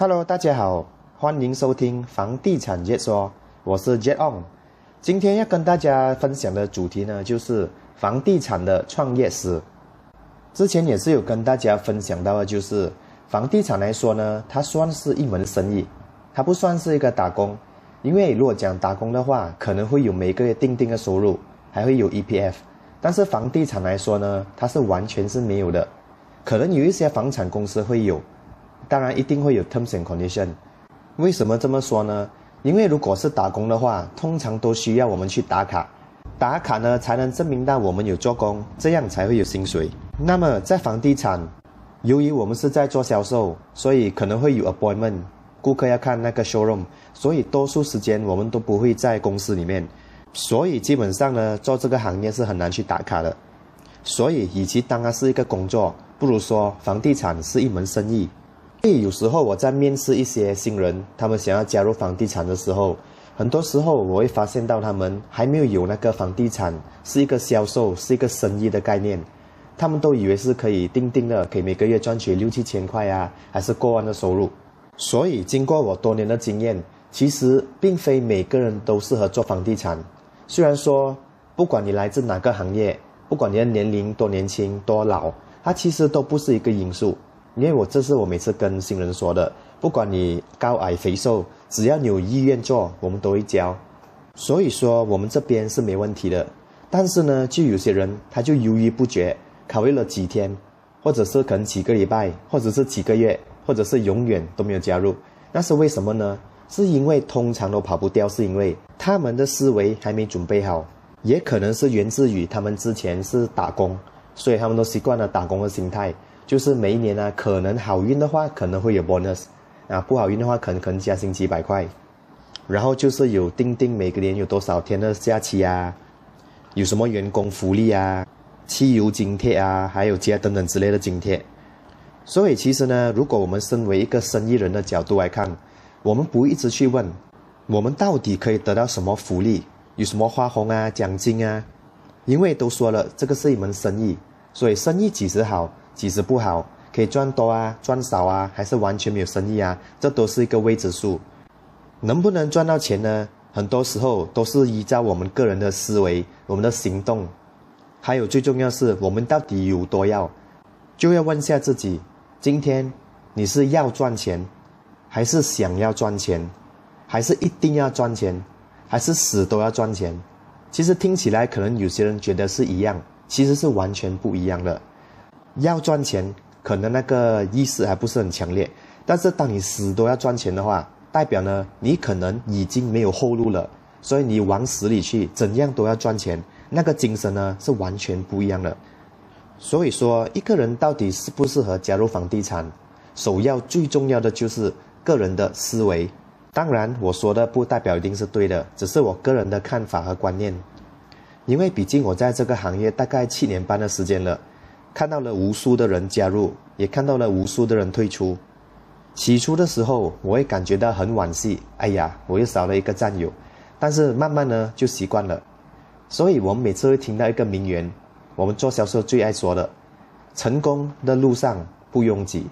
Hello，大家好，欢迎收听房地产解说，我是 Jet On。今天要跟大家分享的主题呢，就是房地产的创业史。之前也是有跟大家分享到的，就是房地产来说呢，它算是一门生意，它不算是一个打工。因为如果讲打工的话，可能会有每个月定定的收入，还会有 EPF。但是房地产来说呢，它是完全是没有的。可能有一些房产公司会有。当然一定会有 terms and condition。为什么这么说呢？因为如果是打工的话，通常都需要我们去打卡，打卡呢才能证明到我们有做工，这样才会有薪水。那么在房地产，由于我们是在做销售，所以可能会有 appointment，顾客要看那个 showroom，所以多数时间我们都不会在公司里面，所以基本上呢，做这个行业是很难去打卡的。所以，与其当它是一个工作，不如说房地产是一门生意。所以有时候我在面试一些新人，他们想要加入房地产的时候，很多时候我会发现到他们还没有有那个房地产是一个销售是一个生意的概念，他们都以为是可以定定的，可以每个月赚取六七千块啊，还是过万的收入。所以经过我多年的经验，其实并非每个人都适合做房地产。虽然说不管你来自哪个行业，不管你的年龄多年轻多老，它其实都不是一个因素。因为我这是我每次跟新人说的，不管你高矮肥瘦，只要你有意愿做，我们都会教。所以说我们这边是没问题的。但是呢，就有些人他就犹豫不决，考虑了几天，或者是可能几个礼拜，或者是几个月，或者是永远都没有加入。那是为什么呢？是因为通常都跑不掉，是因为他们的思维还没准备好，也可能是源自于他们之前是打工，所以他们都习惯了打工的心态。就是每一年呢，可能好运的话可能会有 bonus，啊，不好运的话可能可能加薪几百块，然后就是有定定每个年有多少天的假期啊，有什么员工福利啊，汽油津贴啊，还有其他等等之类的津贴。所以其实呢，如果我们身为一个生意人的角度来看，我们不一直去问，我们到底可以得到什么福利，有什么花红啊、奖金啊，因为都说了这个是一门生意，所以生意几时好。几时不好，可以赚多啊，赚少啊，还是完全没有生意啊？这都是一个未知数。能不能赚到钱呢？很多时候都是依照我们个人的思维、我们的行动，还有最重要是我们到底有多要，就要问下自己：今天你是要赚钱，还是想要赚钱，还是一定要赚钱，还是死都要赚钱？其实听起来可能有些人觉得是一样，其实是完全不一样的。要赚钱，可能那个意识还不是很强烈。但是当你死都要赚钱的话，代表呢，你可能已经没有后路了。所以你往死里去，怎样都要赚钱，那个精神呢是完全不一样的。所以说，一个人到底适不适合加入房地产，首要最重要的就是个人的思维。当然，我说的不代表一定是对的，只是我个人的看法和观念。因为毕竟我在这个行业大概七年半的时间了。看到了无数的人加入，也看到了无数的人退出。起初的时候，我会感觉到很惋惜，哎呀，我又少了一个战友。但是慢慢呢，就习惯了。所以我们每次会听到一个名言，我们做销售最爱说的：成功的路上不拥挤。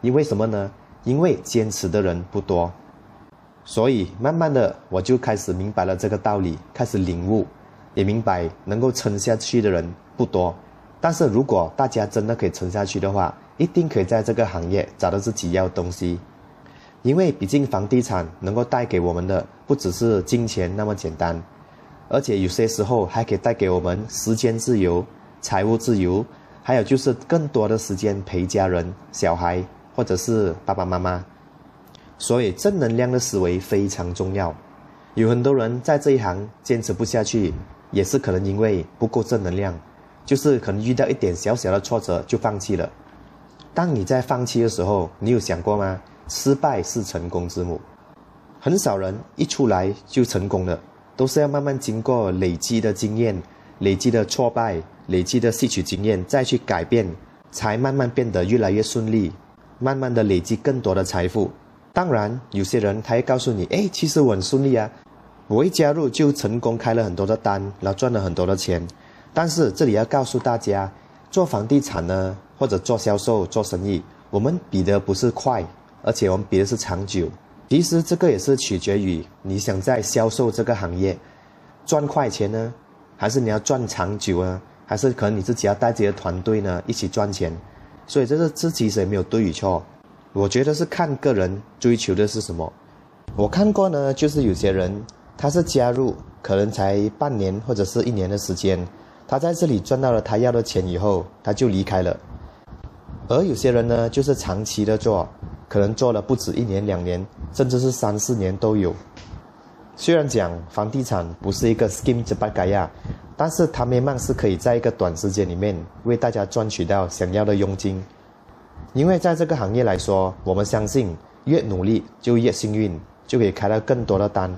因为什么呢？因为坚持的人不多。所以慢慢的，我就开始明白了这个道理，开始领悟，也明白能够撑下去的人不多。但是如果大家真的可以撑下去的话，一定可以在这个行业找到自己要的东西，因为毕竟房地产能够带给我们的不只是金钱那么简单，而且有些时候还可以带给我们时间自由、财务自由，还有就是更多的时间陪家人、小孩或者是爸爸妈妈。所以正能量的思维非常重要。有很多人在这一行坚持不下去，也是可能因为不够正能量。就是可能遇到一点小小的挫折就放弃了。当你在放弃的时候，你有想过吗？失败是成功之母，很少人一出来就成功了，都是要慢慢经过累积的经验、累积的挫败、累积的吸取经验，再去改变，才慢慢变得越来越顺利，慢慢的累积更多的财富。当然，有些人他会告诉你：“哎，其实我很顺利啊，我一加入就成功开了很多的单，然后赚了很多的钱。”但是这里要告诉大家，做房地产呢，或者做销售、做生意，我们比的不是快而且我们比的是长久。其实这个也是取决于你想在销售这个行业赚快钱呢，还是你要赚长久啊？还是可能你自己要带自己的团队呢一起赚钱？所以这个这其实也没有对与错，我觉得是看个人追求的是什么。我看过呢，就是有些人他是加入可能才半年或者是一年的时间，他在这里赚到了他要的钱以后，他就离开了。而有些人呢，就是长期的做，可能做了不止一年两年，甚至是三四年都有。虽然讲房地产不是一个 scheme 之八改呀，但是他们慢是可以在一个短时间里面为大家赚取到想要的佣金。因为在这个行业来说，我们相信越努力就越幸运，就可以开到更多的单。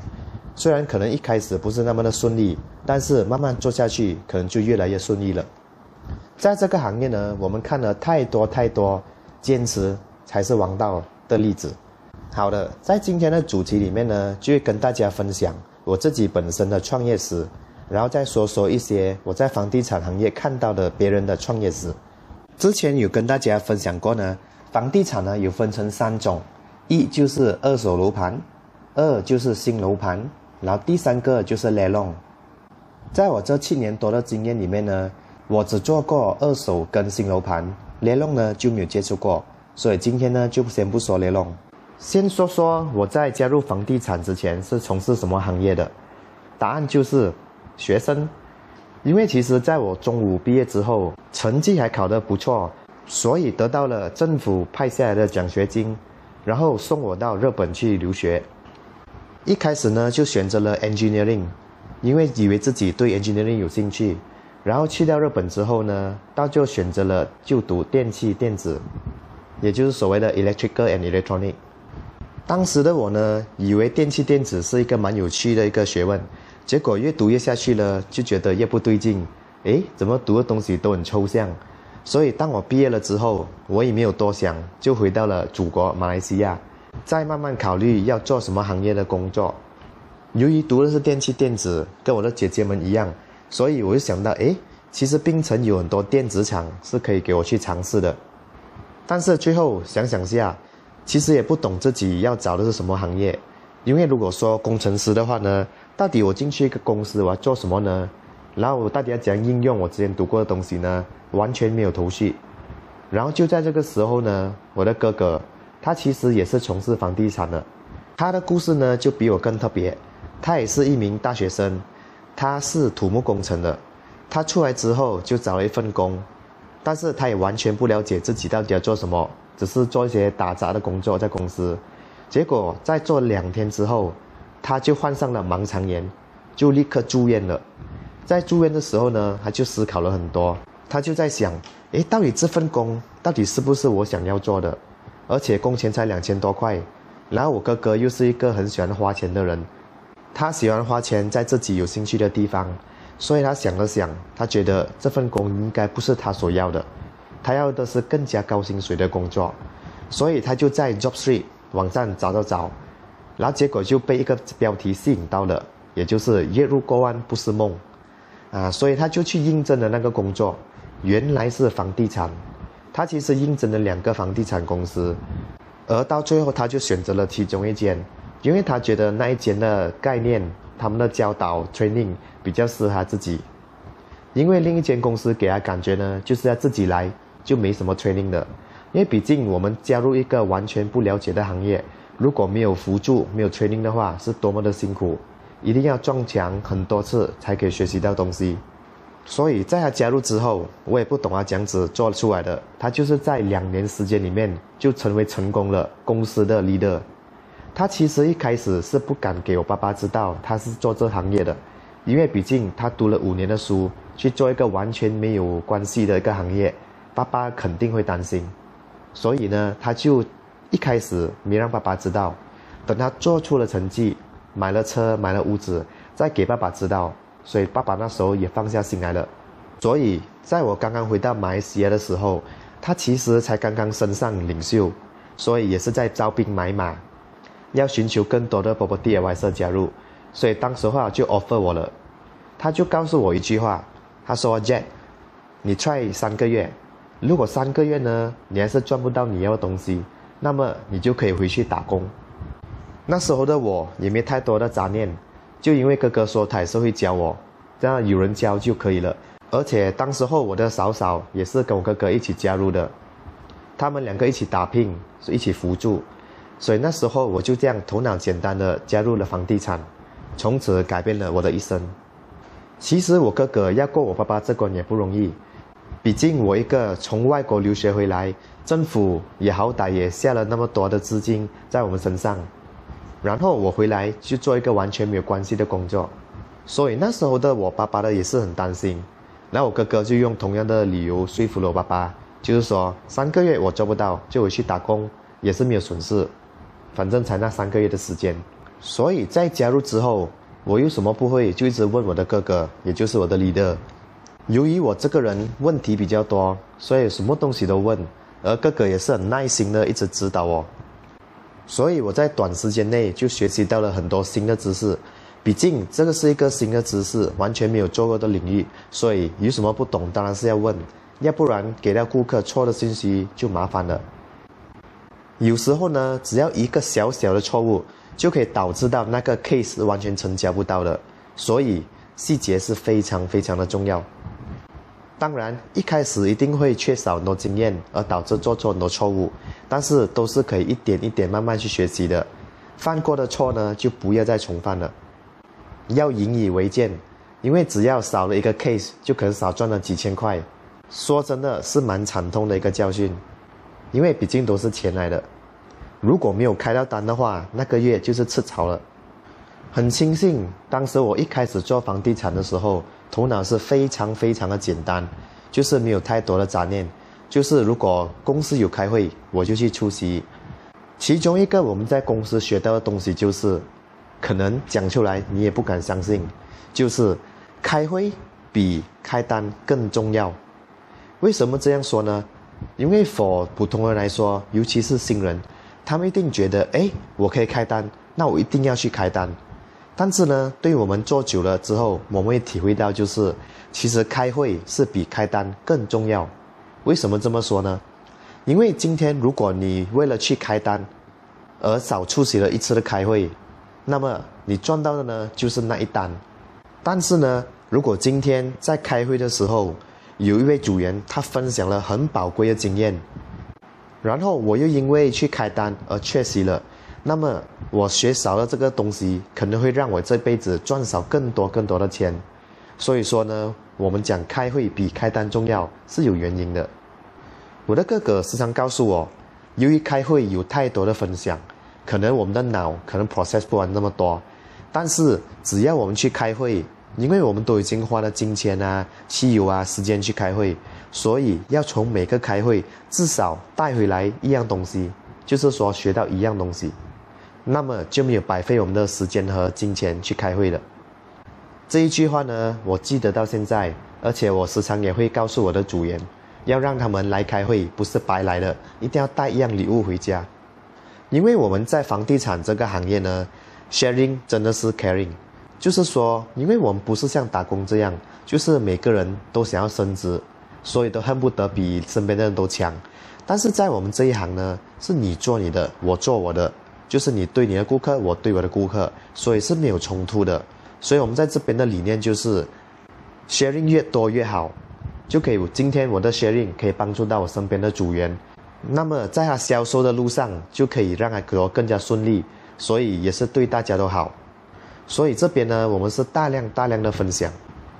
虽然可能一开始不是那么的顺利，但是慢慢做下去，可能就越来越顺利了。在这个行业呢，我们看了太多太多，坚持才是王道的例子。好的，在今天的主题里面呢，就会跟大家分享我自己本身的创业史，然后再说说一些我在房地产行业看到的别人的创业史。之前有跟大家分享过呢，房地产呢有分成三种，一就是二手楼盘，二就是新楼盘，然后第三个就是雷龙。在我这七年多的经验里面呢。我只做过二手跟新楼盘，雷龙呢就没有接触过，所以今天呢就先不说雷龙，先说说我在加入房地产之前是从事什么行业的。答案就是学生，因为其实在我中五毕业之后，成绩还考得不错，所以得到了政府派下来的奖学金，然后送我到日本去留学。一开始呢就选择了 engineering，因为以为自己对 engineering 有兴趣。然后去掉日本之后呢，到就选择了就读电气电子，也就是所谓的 electrical and electronic。当时的我呢，以为电气电子是一个蛮有趣的一个学问，结果越读越下去了，就觉得越不对劲。诶，怎么读的东西都很抽象？所以当我毕业了之后，我也没有多想，就回到了祖国马来西亚，再慢慢考虑要做什么行业的工作。由于读的是电气电子，跟我的姐姐们一样。所以我就想到，诶，其实槟城有很多电子厂是可以给我去尝试的。但是最后想想下，其实也不懂自己要找的是什么行业。因为如果说工程师的话呢，到底我进去一个公司我要做什么呢？然后我到底要怎样应用我之前读过的东西呢？完全没有头绪。然后就在这个时候呢，我的哥哥，他其实也是从事房地产的，他的故事呢就比我更特别，他也是一名大学生。他是土木工程的，他出来之后就找了一份工，但是他也完全不了解自己到底要做什么，只是做一些打杂的工作在公司。结果在做两天之后，他就患上了盲肠炎，就立刻住院了。在住院的时候呢，他就思考了很多，他就在想：诶，到底这份工到底是不是我想要做的？而且工钱才两千多块，然后我哥哥又是一个很喜欢花钱的人。他喜欢花钱在自己有兴趣的地方，所以他想了想，他觉得这份工应该不是他所要的，他要的是更加高薪水的工作，所以他就在 JobStreet 网站找找找，然后结果就被一个标题吸引到了，也就是月入过万不是梦，啊，所以他就去应征了那个工作，原来是房地产，他其实应征了两个房地产公司，而到最后他就选择了其中一间。因为他觉得那一间的概念，他们的教导 training 比较适合自己。因为另一间公司给他感觉呢，就是要自己来，就没什么 training 的。因为毕竟我们加入一个完全不了解的行业，如果没有辅助、没有 training 的话，是多么的辛苦，一定要撞墙很多次才可以学习到东西。所以在他加入之后，我也不懂他这样子做出来的，他就是在两年时间里面就成为成功了公司的 leader。他其实一开始是不敢给我爸爸知道他是做这行业的，因为毕竟他读了五年的书去做一个完全没有关系的一个行业，爸爸肯定会担心，所以呢，他就一开始没让爸爸知道，等他做出了成绩，买了车买了屋子，再给爸爸知道，所以爸爸那时候也放下心来了。所以在我刚刚回到马来西亚的时候，他其实才刚刚升上领袖，所以也是在招兵买马。要寻求更多的 p r o p e r t y advisor 加入，所以当时话就 offer 我了。他就告诉我一句话，他说：“Jack，你 try 三个月，如果三个月呢，你还是赚不到你要的东西，那么你就可以回去打工。那时候的我也没太多的杂念，就因为哥哥说他也是会教我，这样有人教就可以了。而且当时候我的嫂嫂也是跟我哥哥一起加入的，他们两个一起打拼，一起扶助，所以那时候我就这样头脑简单的加入了房地产，从此改变了我的一生。其实我哥哥要过我爸爸这关也不容易，毕竟我一个从外国留学回来，政府也好歹也下了那么多的资金在我们身上，然后我回来就做一个完全没有关系的工作，所以那时候的我爸爸呢也是很担心，然后我哥哥就用同样的理由说服了我爸爸，就是说三个月我做不到就回去打工也是没有损失，反正才那三个月的时间，所以在加入之后。我有什么不会，就一直问我的哥哥，也就是我的 leader。由于我这个人问题比较多，所以什么东西都问，而哥哥也是很耐心的一直指导我。所以我在短时间内就学习到了很多新的知识。毕竟这个是一个新的知识，完全没有做过的领域，所以有什么不懂，当然是要问，要不然给到顾客错的信息就麻烦了。有时候呢，只要一个小小的错误。就可以导致到那个 case 完全成交不到的，所以细节是非常非常的重要。当然，一开始一定会缺少很多经验，而导致做错很多错误，但是都是可以一点一点慢慢去学习的。犯过的错呢，就不要再重犯了，要引以为戒，因为只要少了一个 case，就可能少赚了几千块。说真的是蛮惨痛的一个教训，因为毕竟都是钱来的。如果没有开到单的话，那个月就是吃草了。很庆幸，当时我一开始做房地产的时候，头脑是非常非常的简单，就是没有太多的杂念。就是如果公司有开会，我就去出席。其中一个我们在公司学到的东西就是，可能讲出来你也不敢相信，就是开会比开单更重要。为什么这样说呢？因为 for 普通人来说，尤其是新人。他们一定觉得，哎，我可以开单，那我一定要去开单。但是呢，对我们做久了之后，我们会体会到，就是其实开会是比开单更重要。为什么这么说呢？因为今天如果你为了去开单，而少出席了一次的开会，那么你赚到的呢就是那一单。但是呢，如果今天在开会的时候，有一位组员他分享了很宝贵的经验。然后我又因为去开单而缺席了，那么我学少了这个东西，可能会让我这辈子赚少更多更多的钱。所以说呢，我们讲开会比开单重要是有原因的。我的哥哥时常告诉我，由于开会有太多的分享，可能我们的脑可能 process 不完那么多，但是只要我们去开会。因为我们都已经花了金钱啊、汽油啊、时间去开会，所以要从每个开会至少带回来一样东西，就是说学到一样东西，那么就没有白费我们的时间和金钱去开会了。这一句话呢，我记得到现在，而且我时常也会告诉我的组员，要让他们来开会不是白来的，一定要带一样礼物回家。因为我们在房地产这个行业呢，sharing 真的是 caring。就是说，因为我们不是像打工这样，就是每个人都想要升职，所以都恨不得比身边的人都强。但是在我们这一行呢，是你做你的，我做我的，就是你对你的顾客，我对我的顾客，所以是没有冲突的。所以我们在这边的理念就是，sharing 越多越好，就可以今天我的 sharing 可以帮助到我身边的组员，那么在他销售的路上就可以让他更更加顺利，所以也是对大家都好。所以这边呢，我们是大量大量的分享，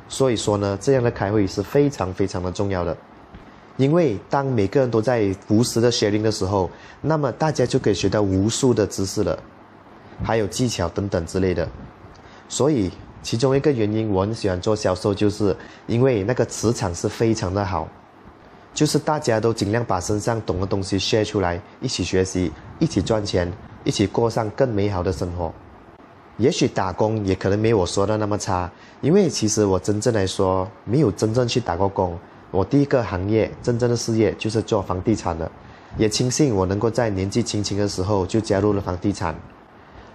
所以说呢，这样的开会是非常非常的重要的，因为当每个人都在无私的 sharing 的时候，那么大家就可以学到无数的知识了，还有技巧等等之类的。所以其中一个原因我很喜欢做销售，就是因为那个磁场是非常的好，就是大家都尽量把身上懂的东西 share 出来，一起学习，一起赚钱，一起过上更美好的生活。也许打工也可能没我说的那么差，因为其实我真正来说没有真正去打过工。我第一个行业真正的事业就是做房地产的，也庆幸我能够在年纪轻轻的时候就加入了房地产。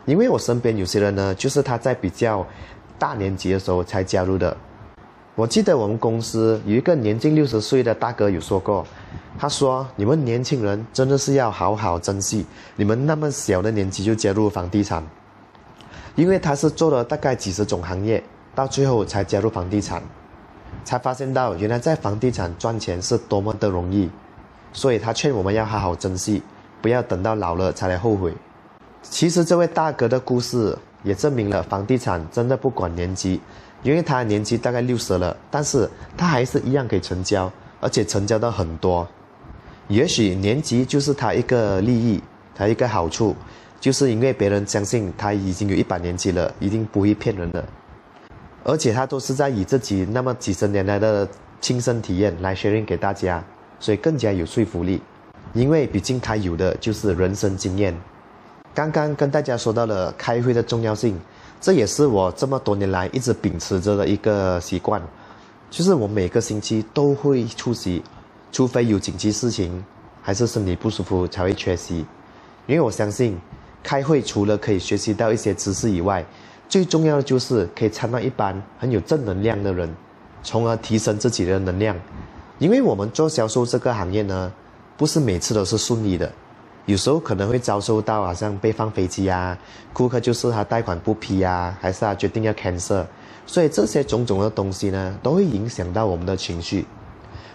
因为我身边有些人呢，就是他在比较大年纪的时候才加入的。我记得我们公司有一个年近六十岁的大哥有说过，他说：“你们年轻人真的是要好好珍惜，你们那么小的年纪就加入房地产，因为他是做了大概几十种行业，到最后才加入房地产，才发现到原来在房地产赚钱是多么的容易，所以他劝我们要好好珍惜，不要等到老了才来后悔。”其实这位大哥的故事也证明了房地产真的不管年纪。因为他年纪大概六十了，但是他还是一样可以成交，而且成交的很多。也许年纪就是他一个利益，他一个好处，就是因为别人相信他已经有一把年纪了，一定不会骗人的。而且他都是在以自己那么几十年来的亲身体验来 sharing 给大家，所以更加有说服力。因为毕竟他有的就是人生经验。刚刚跟大家说到了开会的重要性。这也是我这么多年来一直秉持着的一个习惯，就是我每个星期都会出席，除非有紧急事情，还是身体不舒服才会缺席。因为我相信，开会除了可以学习到一些知识以外，最重要的就是可以参到一班很有正能量的人，从而提升自己的能量。因为我们做销售这个行业呢，不是每次都是顺利的。有时候可能会遭受到好像被放飞机啊，顾客就是他贷款不批啊，还是他决定要 cancel，所以这些种种的东西呢，都会影响到我们的情绪。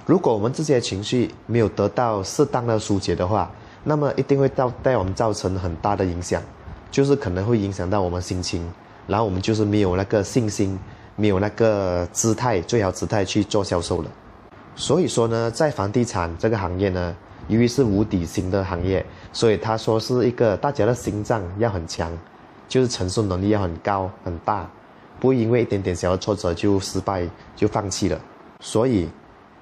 如果我们这些情绪没有得到适当的疏解的话，那么一定会造对我们造成很大的影响，就是可能会影响到我们心情，然后我们就是没有那个信心，没有那个姿态，最好姿态去做销售了。所以说呢，在房地产这个行业呢。由于是无底薪的行业，所以他说是一个大家的心脏要很强，就是承受能力要很高很大，不会因为一点点小的挫折就失败就放弃了。所以，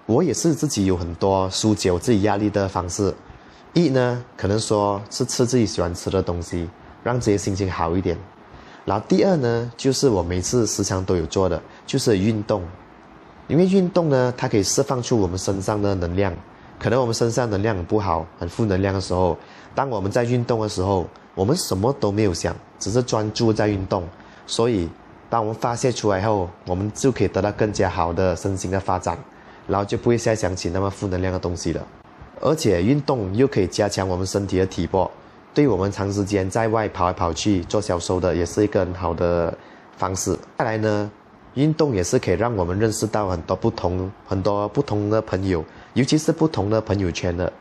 我也是自己有很多疏解我自己压力的方式。一呢，可能说是吃自己喜欢吃的东西，让自己心情好一点。然后第二呢，就是我每次时常都有做的，就是运动，因为运动呢，它可以释放出我们身上的能量。可能我们身上能量不好，很负能量的时候，当我们在运动的时候，我们什么都没有想，只是专注在运动。所以，当我们发泄出来后，我们就可以得到更加好的身心的发展，然后就不会再想起那么负能量的东西了。而且，运动又可以加强我们身体的体魄，对我们长时间在外跑来跑去做销售的，也是一个很好的方式。再来呢，运动也是可以让我们认识到很多不同、很多不同的朋友。尤其是不同的朋友圈的，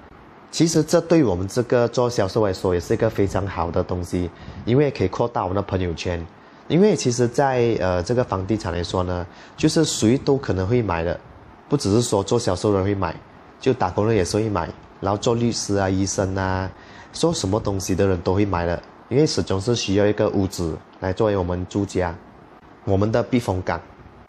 其实这对我们这个做销售来说也是一个非常好的东西，因为可以扩大我们的朋友圈。因为其实，在呃这个房地产来说呢，就是谁都可能会买的，不只是说做销售人会买，就打工人也是会买，然后做律师啊、医生啊，说什么东西的人都会买的，因为始终是需要一个屋子来作为我们住家，我们的避风港。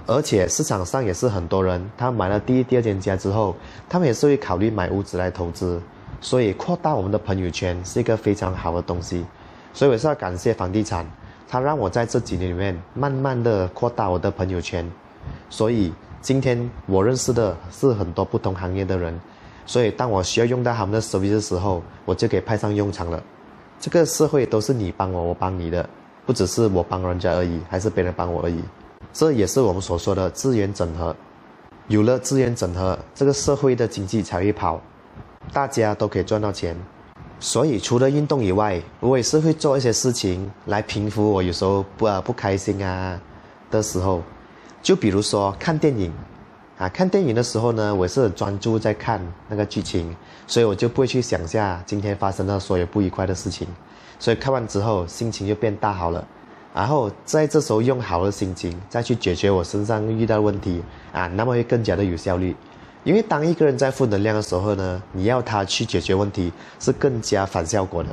而且市场上也是很多人，他买了第一、第二间家之后，他们也是会考虑买屋子来投资，所以扩大我们的朋友圈是一个非常好的东西。所以我是要感谢房地产，它让我在这几年里面慢慢的扩大我的朋友圈。所以今天我认识的是很多不同行业的人，所以当我需要用到他们的 service 的时候，我就可以派上用场了。这个社会都是你帮我，我帮你的，不只是我帮人家而已，还是别人帮我而已。这也是我们所说的资源整合，有了资源整合，这个社会的经济才会跑，大家都可以赚到钱。所以除了运动以外，我也是会做一些事情来平复我有时候不啊不开心啊的时候，就比如说看电影，啊看电影的时候呢，我是很专注在看那个剧情，所以我就不会去想下今天发生的所有不愉快的事情，所以看完之后心情就变大好了。然后在这时候用好的心情再去解决我身上遇到的问题啊，那么会更加的有效率。因为当一个人在负能量的时候呢，你要他去解决问题是更加反效果的，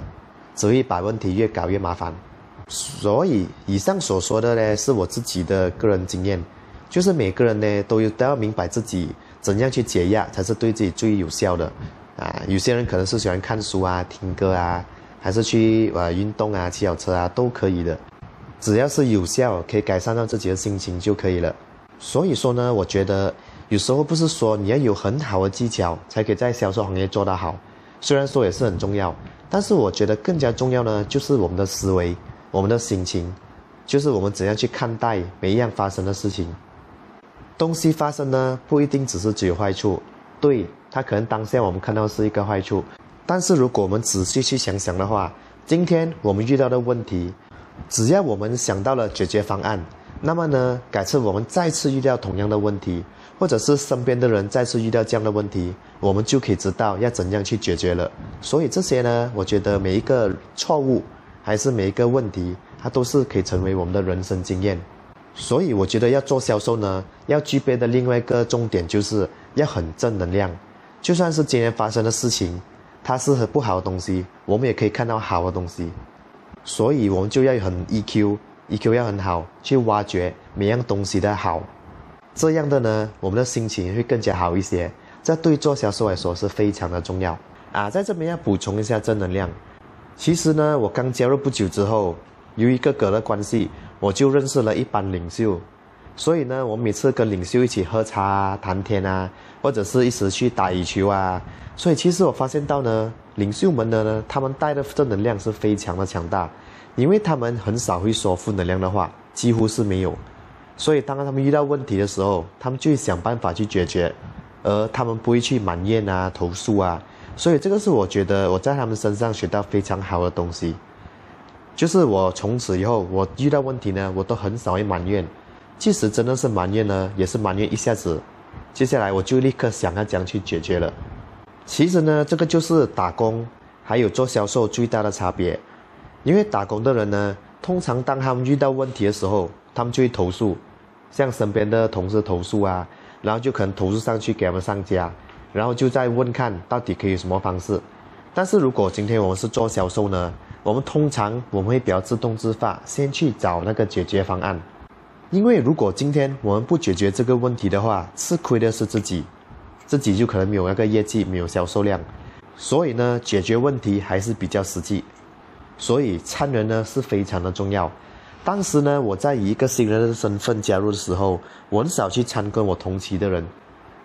只会把问题越搞越麻烦。所以以上所说的呢，是我自己的个人经验，就是每个人呢都有都要明白自己怎样去解压才是对自己最有效的。啊，有些人可能是喜欢看书啊、听歌啊，还是去呃运动啊、骑小车啊，都可以的。只要是有效，可以改善到自己的心情就可以了。所以说呢，我觉得有时候不是说你要有很好的技巧才可以在销售行业做得好，虽然说也是很重要，但是我觉得更加重要呢，就是我们的思维、我们的心情，就是我们怎样去看待每一样发生的事情。东西发生呢，不一定只是只有坏处，对它可能当下我们看到是一个坏处，但是如果我们仔细去想想的话，今天我们遇到的问题，只要我们想到了解决方案，那么呢，改次我们再次遇到同样的问题，或者是身边的人再次遇到这样的问题，我们就可以知道要怎样去解决了。所以这些呢，我觉得每一个错误，还是每一个问题，它都是可以成为我们的人生经验。所以我觉得要做销售呢，要具备的另外一个重点就是要很正能量，就算是今天发生的事情。它是很不好的东西，我们也可以看到好的东西，所以我们就要很 EQ，EQ 要很好，去挖掘每样东西的好，这样的呢，我们的心情会更加好一些。这对做销售来说是非常的重要啊！在这边要补充一下正能量。其实呢，我刚加入不久之后，由于哥哥的关系，我就认识了一班领袖。所以呢，我每次跟领袖一起喝茶、谈天啊，或者是一起去打羽球啊。所以其实我发现到呢，领袖们的呢，他们带的正能量是非常的强大，因为他们很少会说负能量的话，几乎是没有。所以当他们遇到问题的时候，他们就会想办法去解决，而他们不会去埋怨啊、投诉啊。所以这个是我觉得我在他们身上学到非常好的东西，就是我从此以后我遇到问题呢，我都很少会埋怨。即使真的是埋怨呢，也是埋怨一下子，接下来我就立刻想要怎样去解决了。其实呢，这个就是打工还有做销售最大的差别。因为打工的人呢，通常当他们遇到问题的时候，他们就会投诉，向身边的同事投诉啊，然后就可能投诉上去给他们上家，然后就再问看到底可以什么方式。但是如果今天我们是做销售呢，我们通常我们会比较自动自发，先去找那个解决方案。因为如果今天我们不解决这个问题的话，吃亏的是自己，自己就可能没有那个业绩，没有销售量。所以呢，解决问题还是比较实际。所以参人呢是非常的重要。当时呢，我在以一个新人的身份加入的时候，我很少去参跟我同期的人，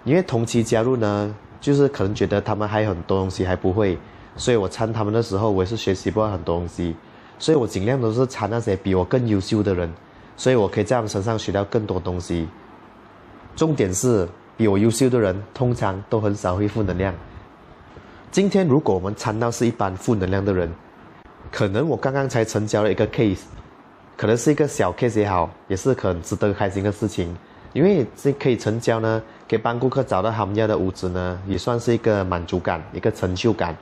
因为同期加入呢，就是可能觉得他们还有很多东西还不会，所以我参他们的时候，我也是学习不到很多东西。所以我尽量都是参那些比我更优秀的人。所以我可以在他们身上学到更多东西。重点是，比我优秀的人通常都很少会负能量。今天如果我们参到是一般负能量的人，可能我刚刚才成交了一个 case，可能是一个小 case 也好，也是很值得开心的事情。因为这可以成交呢，可以帮顾客找到他们要的屋子呢，也算是一个满足感，一个成就感。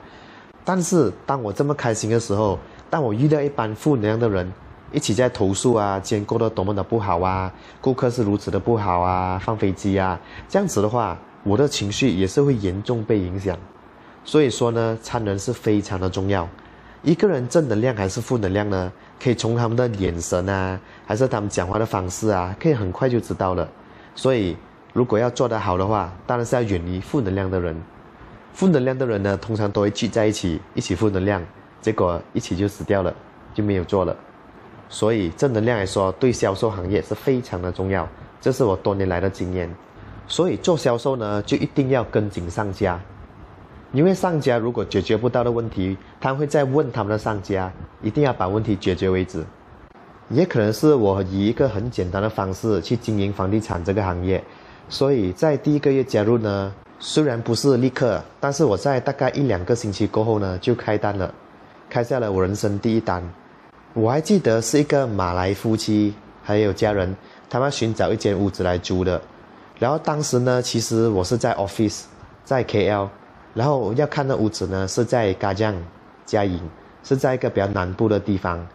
但是当我这么开心的时候，当我遇到一般负能量的人，一起在投诉啊，监过得多么的不好啊，顾客是如此的不好啊，放飞机啊，这样子的话，我的情绪也是会严重被影响。所以说呢，参人是非常的重要。一个人正能量还是负能量呢？可以从他们的眼神啊，还是他们讲话的方式啊，可以很快就知道了。所以，如果要做得好的话，当然是要远离负能量的人。负能量的人呢，通常都会聚在一起，一起负能量，结果一起就死掉了，就没有做了。所以正能量来说，对销售行业是非常的重要，这是我多年来的经验。所以做销售呢，就一定要跟紧上家，因为上家如果解决不到的问题，他会再问他们的上家，一定要把问题解决为止。也可能是我以一个很简单的方式去经营房地产这个行业，所以在第一个月加入呢，虽然不是立刻，但是我在大概一两个星期过后呢，就开单了，开下了我人生第一单。我还记得是一个马来夫妻还有家人，他们寻找一间屋子来租的。然后当时呢，其实我是在 office，在 KL，然后要看的屋子呢是在嘎江嘉营，是在一个比较南部的地方。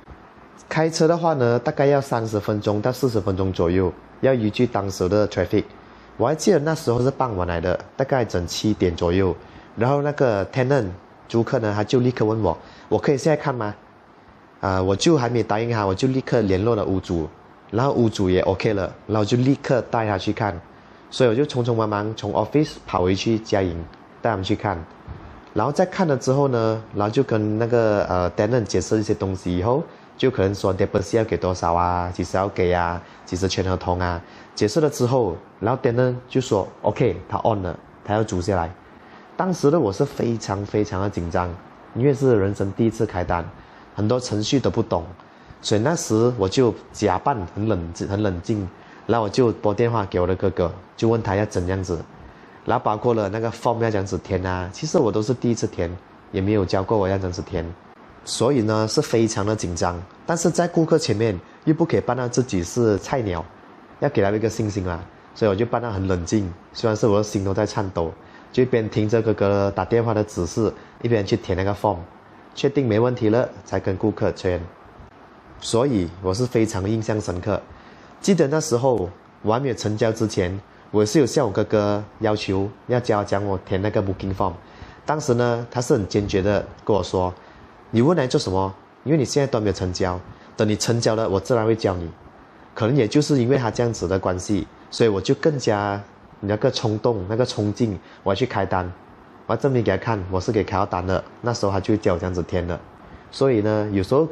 开车的话呢，大概要三十分钟到四十分钟左右，要依据当时的 traffic。我还记得那时候是傍晚来的，大概整七点左右。然后那个 tenant 租客呢，他就立刻问我：“我可以现在看吗？”啊，我就还没答应他，我就立刻联络了屋主，然后屋主也 OK 了，然后就立刻带他去看，所以我就匆匆忙忙从 office 跑回去嘉营，带他们去看，然后在看了之后呢，然后就跟那个呃 tenant 解释一些东西以后，就可能说 deposit 要给多少啊，几时要给啊，几时签合同啊，解释了之后，然后点灯就说 OK，他 on 了，他要租下来，当时的我是非常非常的紧张，因为是人生第一次开单。很多程序都不懂，所以那时我就假扮很冷静、很冷静，然后我就拨电话给我的哥哥，就问他要怎样子，然后包括了那个 form 要这样子填啊，其实我都是第一次填，也没有教过我要这样子填，所以呢是非常的紧张，但是在顾客前面又不可以扮到自己是菜鸟，要给他们一个信心啦，所以我就扮得很冷静，虽然是我的心都在颤抖，就一边听着哥哥打电话的指示，一边去填那个 form，确定没问题了才跟顾客签，所以我是非常印象深刻。记得那时候我还没有成交之前，我是有向我哥哥要求要教讲我填那个 booking form。当时呢，他是很坚决的跟我说：“你问来做什么？因为你现在都没有成交，等你成交了，我自然会教你。”可能也就是因为他这样子的关系，所以我就更加那个冲动、那个冲劲，我要去开单，我要证明给他看我是给开到单的。那时候他就教我这样子填的。所以呢，有时候。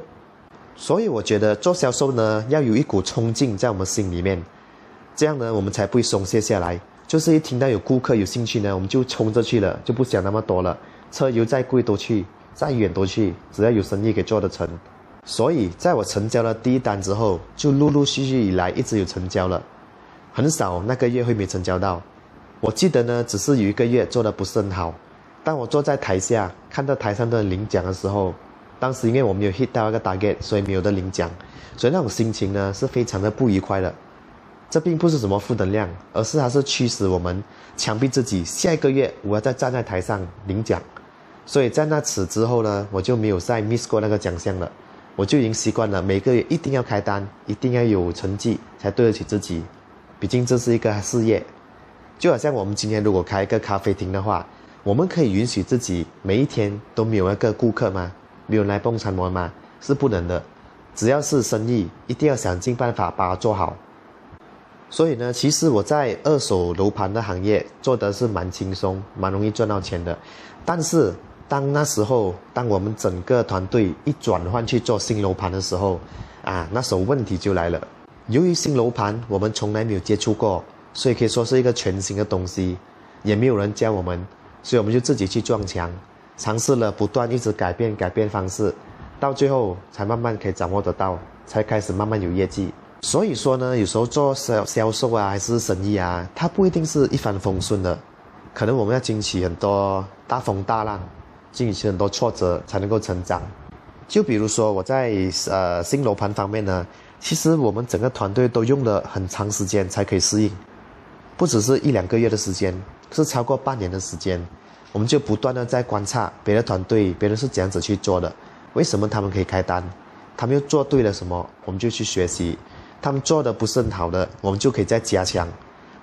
所以我觉得做销售呢，要有一股冲劲在我们心里面，这样呢，我们才不会松懈下来。就是一听到有顾客有兴趣呢，我们就冲着去了，就不想那么多了。车油再贵都去，再远都去，只要有生意可以做得成。所以在我成交了第一单之后，就陆陆续续以来一直有成交了，很少那个月会没成交到。我记得呢，只是有一个月做的不是很好。当我坐在台下看到台上的领奖的时候。当时因为我没有 hit 到那个 target，所以没有的领奖，所以那种心情呢是非常的不愉快的。这并不是什么负能量，而是它是驱使我们强逼自己下一个月我要再站在台上领奖。所以在那次之后呢，我就没有再 miss 过那个奖项了。我就已经习惯了每个月一定要开单，一定要有成绩才对得起自己。毕竟这是一个事业，就好像我们今天如果开一个咖啡厅的话，我们可以允许自己每一天都没有一个顾客吗？没有来蹦餐模吗？是不能的。只要是生意，一定要想尽办法把它做好。所以呢，其实我在二手楼盘的行业做的是蛮轻松，蛮容易赚到钱的。但是当那时候，当我们整个团队一转换去做新楼盘的时候，啊，那时候问题就来了。由于新楼盘我们从来没有接触过，所以可以说是一个全新的东西，也没有人教我们，所以我们就自己去撞墙。尝试了不断，一直改变改变方式，到最后才慢慢可以掌握得到，才开始慢慢有业绩。所以说呢，有时候做销销售啊，还是生意啊，它不一定是一帆风顺的，可能我们要经历很多大风大浪，经历很多挫折才能够成长。就比如说我在呃新楼盘方面呢，其实我们整个团队都用了很长时间才可以适应，不只是一两个月的时间，是超过半年的时间。我们就不断的在观察别的团队，别人是怎样子去做的，为什么他们可以开单，他们又做对了什么，我们就去学习，他们做的不是很好的，我们就可以再加强。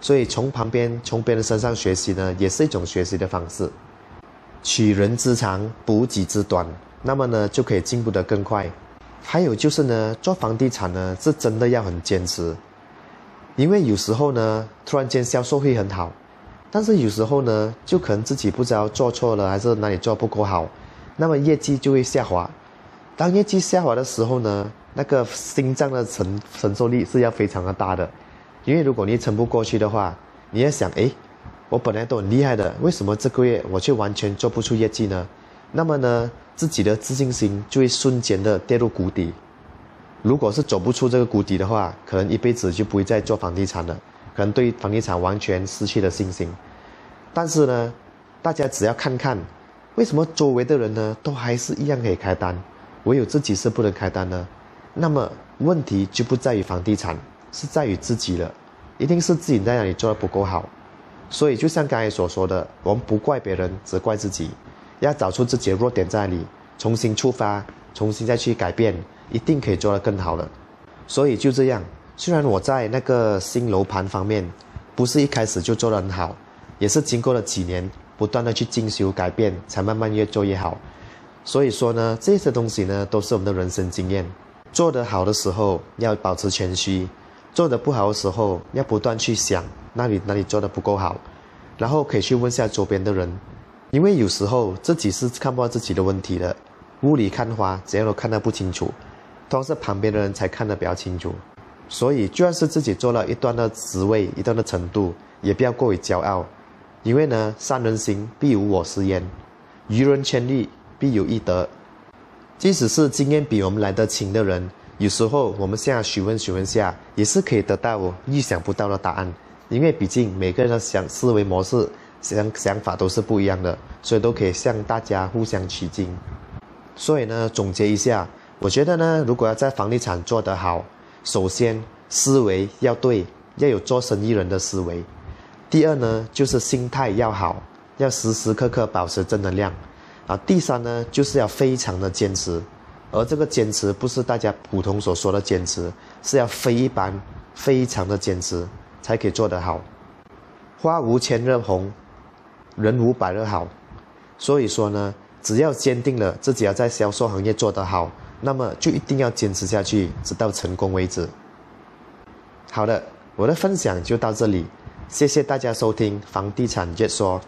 所以从旁边从别人身上学习呢，也是一种学习的方式。取人之长，补己之短，那么呢就可以进步得更快。还有就是呢，做房地产呢是真的要很坚持，因为有时候呢，突然间销售会很好。但是有时候呢，就可能自己不知道做错了，还是哪里做不够好，那么业绩就会下滑。当业绩下滑的时候呢，那个心脏的承承受力是要非常的大的，因为如果你撑不过去的话，你要想，哎，我本来都很厉害的，为什么这个月我却完全做不出业绩呢？那么呢，自己的自信心就会瞬间的跌入谷底。如果是走不出这个谷底的话，可能一辈子就不会再做房地产了。可能对房地产完全失去了信心，但是呢，大家只要看看，为什么周围的人呢都还是一样可以开单，唯有自己是不能开单呢？那么问题就不在于房地产，是在于自己了，一定是自己在那里做的不够好。所以就像刚才所说的，我们不怪别人，只怪自己，要找出自己的弱点在哪里，重新出发，重新再去改变，一定可以做得更好的。所以就这样。虽然我在那个新楼盘方面，不是一开始就做得很好，也是经过了几年不断的去进修改变，才慢慢越做越好。所以说呢，这些东西呢，都是我们的人生经验。做得好的时候要保持谦虚，做得不好的时候要不断去想哪里哪里做的不够好，然后可以去问下周边的人，因为有时候自己是看不到自己的问题的，雾里看花，怎样都看得不清楚，都是旁边的人才看得比较清楚。所以，就算是自己做了一段的职位、一段的程度，也不要过于骄傲，因为呢，善人行必无我师焉，愚人千虑必有一得。即使是经验比我们来得轻的人，有时候我们向询问询问下，也是可以得到意想不到的答案。因为毕竟每个人的想思维模式、想想法都是不一样的，所以都可以向大家互相取经。所以呢，总结一下，我觉得呢，如果要在房地产做得好，首先思维要对，要有做生意人的思维。第二呢，就是心态要好，要时时刻刻保持正能量。啊，第三呢，就是要非常的坚持，而这个坚持不是大家普通所说的坚持，是要非一般、非常的坚持才可以做得好。花无千日红，人无百日好。所以说呢，只要坚定了自己要在销售行业做得好，那么就一定要坚持下去，直到成功为止。好的，我的分享就到这里，谢谢大家收听房地产解说。